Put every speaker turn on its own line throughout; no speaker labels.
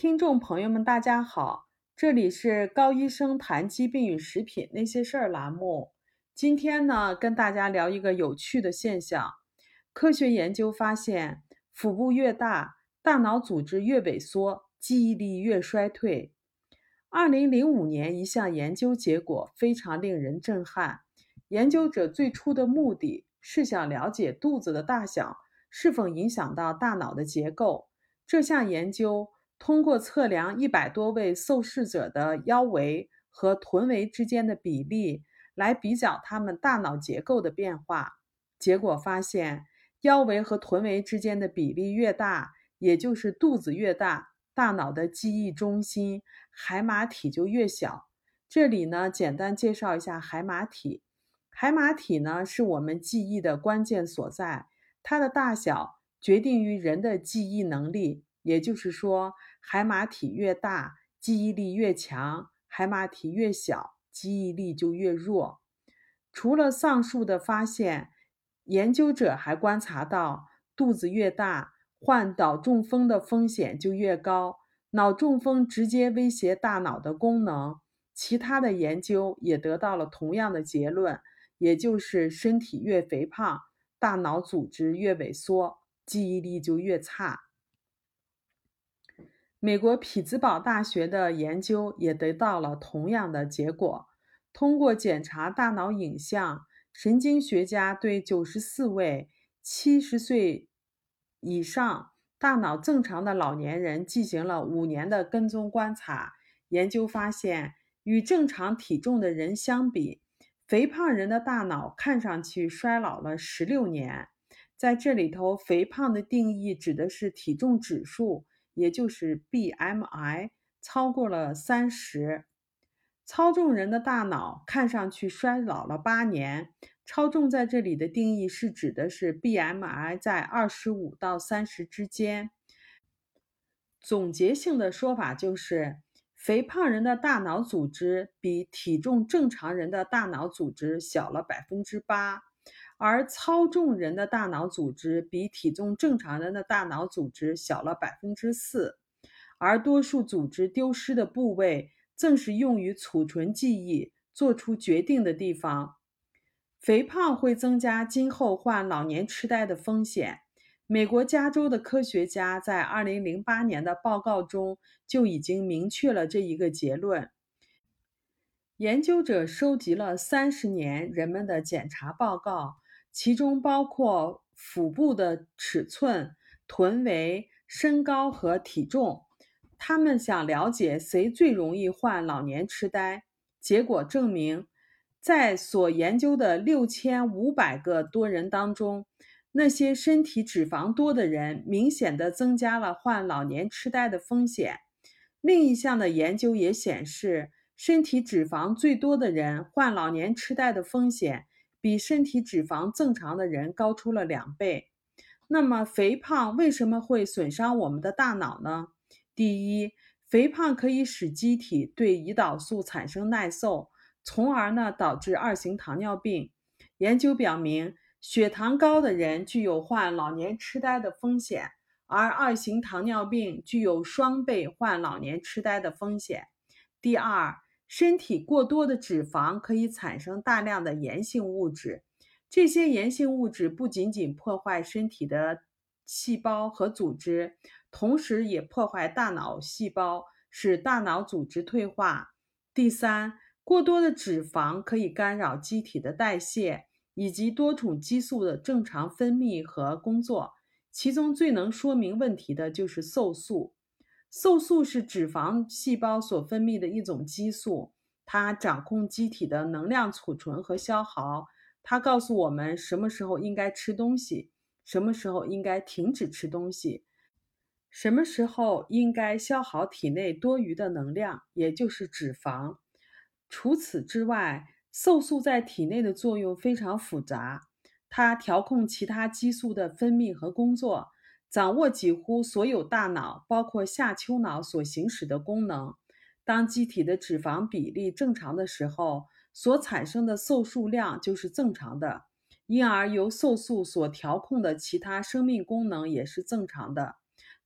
听众朋友们，大家好，这里是高医生谈疾病与食品那些事儿栏目。今天呢，跟大家聊一个有趣的现象。科学研究发现，腹部越大，大脑组织越萎缩，记忆力越衰退。二零零五年，一项研究结果非常令人震撼。研究者最初的目的是想了解肚子的大小是否影响到大脑的结构。这项研究。通过测量一百多位受试者的腰围和臀围之间的比例，来比较他们大脑结构的变化，结果发现，腰围和臀围之间的比例越大，也就是肚子越大，大脑的记忆中心海马体就越小。这里呢，简单介绍一下海马体。海马体呢，是我们记忆的关键所在，它的大小决定于人的记忆能力。也就是说，海马体越大，记忆力越强；海马体越小，记忆力就越弱。除了上述的发现，研究者还观察到，肚子越大，患脑中风的风险就越高。脑中风直接威胁大脑的功能。其他的研究也得到了同样的结论，也就是身体越肥胖，大脑组织越萎缩，记忆力就越差。美国匹兹堡大学的研究也得到了同样的结果。通过检查大脑影像，神经学家对九十四位七十岁以上、大脑正常的老年人进行了五年的跟踪观察。研究发现，与正常体重的人相比，肥胖人的大脑看上去衰老了十六年。在这里头，肥胖的定义指的是体重指数。也就是 BMI 超过了三十，超重人的大脑看上去衰老了八年。超重在这里的定义是指的是 BMI 在二十五到三十之间。总结性的说法就是，肥胖人的大脑组织比体重正常人的大脑组织小了百分之八。而超重人的大脑组织比体重正常人的大脑组织小了百分之四，而多数组织丢失的部位正是用于储存记忆、做出决定的地方。肥胖会增加今后患老年痴呆的风险。美国加州的科学家在2008年的报告中就已经明确了这一个结论。研究者收集了三十年人们的检查报告。其中包括腹部的尺寸、臀围、身高和体重。他们想了解谁最容易患老年痴呆。结果证明，在所研究的六千五百个多人当中，那些身体脂肪多的人明显的增加了患老年痴呆的风险。另一项的研究也显示，身体脂肪最多的人患老年痴呆的风险。比身体脂肪正常的人高出了两倍。那么，肥胖为什么会损伤我们的大脑呢？第一，肥胖可以使机体对胰岛素产生耐受，从而呢导致二型糖尿病。研究表明，血糖高的人具有患老年痴呆的风险，而二型糖尿病具有双倍患老年痴呆的风险。第二。身体过多的脂肪可以产生大量的炎性物质，这些炎性物质不仅仅破坏身体的细胞和组织，同时也破坏大脑细胞，使大脑组织退化。第三，过多的脂肪可以干扰机体的代谢以及多种激素的正常分泌和工作，其中最能说明问题的就是瘦素。瘦素是脂肪细胞所分泌的一种激素，它掌控机体的能量储存和消耗。它告诉我们什么时候应该吃东西，什么时候应该停止吃东西，什么时候应该消耗体内多余的能量，也就是脂肪。除此之外，瘦素在体内的作用非常复杂，它调控其他激素的分泌和工作。掌握几乎所有大脑，包括下丘脑所行使的功能。当机体的脂肪比例正常的时候，所产生的瘦素量就是正常的，因而由瘦素所调控的其他生命功能也是正常的。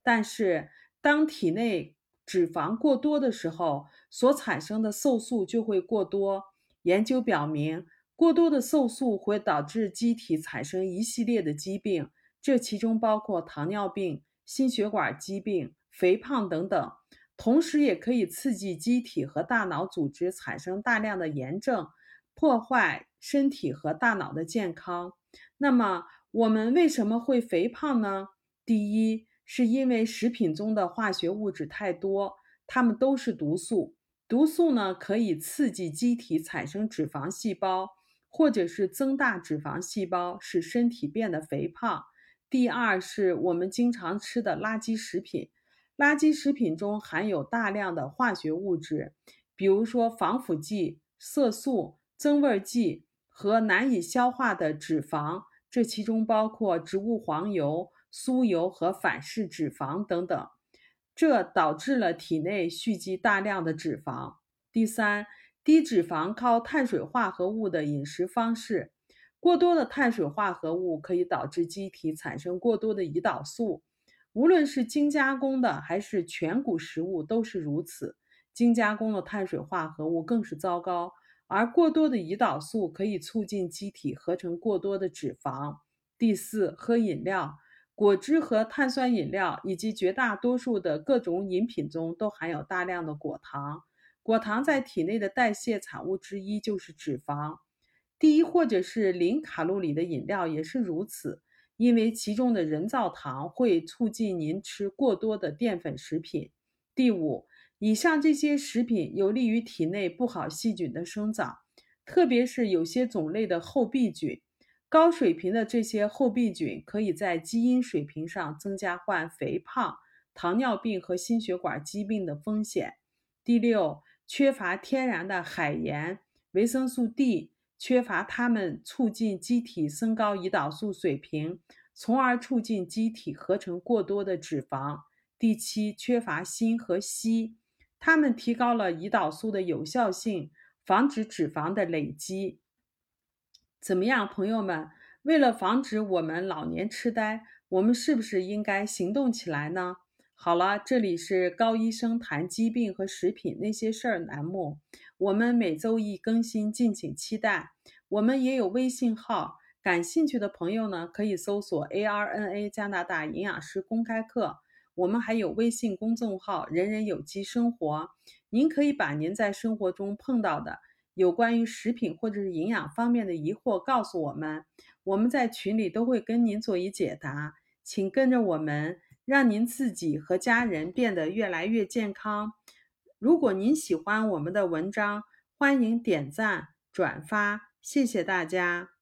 但是，当体内脂肪过多的时候，所产生的瘦素就会过多。研究表明，过多的瘦素会导致机体产生一系列的疾病，这其中包括糖尿病、心血管疾病、肥胖等等。同时，也可以刺激机体和大脑组织产生大量的炎症，破坏身体和大脑的健康。那么，我们为什么会肥胖呢？第一，是因为食品中的化学物质太多，它们都是毒素。毒素呢，可以刺激机体产生脂肪细胞，或者是增大脂肪细胞，使身体变得肥胖。第二，是我们经常吃的垃圾食品，垃圾食品中含有大量的化学物质，比如说防腐剂、色素、增味剂和难以消化的脂肪。这其中包括植物黄油、酥油和反式脂肪等等，这导致了体内蓄积大量的脂肪。第三，低脂肪靠碳水化合物的饮食方式，过多的碳水化合物可以导致机体产生过多的胰岛素，无论是精加工的还是全谷食物都是如此。精加工的碳水化合物更是糟糕。而过多的胰岛素可以促进机体合成过多的脂肪。第四，喝饮料、果汁和碳酸饮料以及绝大多数的各种饮品中都含有大量的果糖。果糖在体内的代谢产物之一就是脂肪。第一或者是零卡路里的饮料也是如此，因为其中的人造糖会促进您吃过多的淀粉食品。第五。以上这些食品有利于体内不好细菌的生长，特别是有些种类的厚壁菌。高水平的这些厚壁菌可以在基因水平上增加患肥胖、糖尿病和心血管疾病的风险。第六，缺乏天然的海盐、维生素 D，缺乏它们促进机体升高胰岛素水平，从而促进机体合成过多的脂肪。第七，缺乏锌和硒。它们提高了胰岛素的有效性，防止脂肪的累积。怎么样，朋友们？为了防止我们老年痴呆，我们是不是应该行动起来呢？好了，这里是高医生谈疾病和食品那些事儿栏目，我们每周一更新，敬请期待。我们也有微信号，感兴趣的朋友呢，可以搜索 ARNA 加拿大营养师公开课。我们还有微信公众号“人人有机生活”，您可以把您在生活中碰到的有关于食品或者是营养方面的疑惑告诉我们，我们在群里都会跟您做一解答。请跟着我们，让您自己和家人变得越来越健康。如果您喜欢我们的文章，欢迎点赞转发，谢谢大家。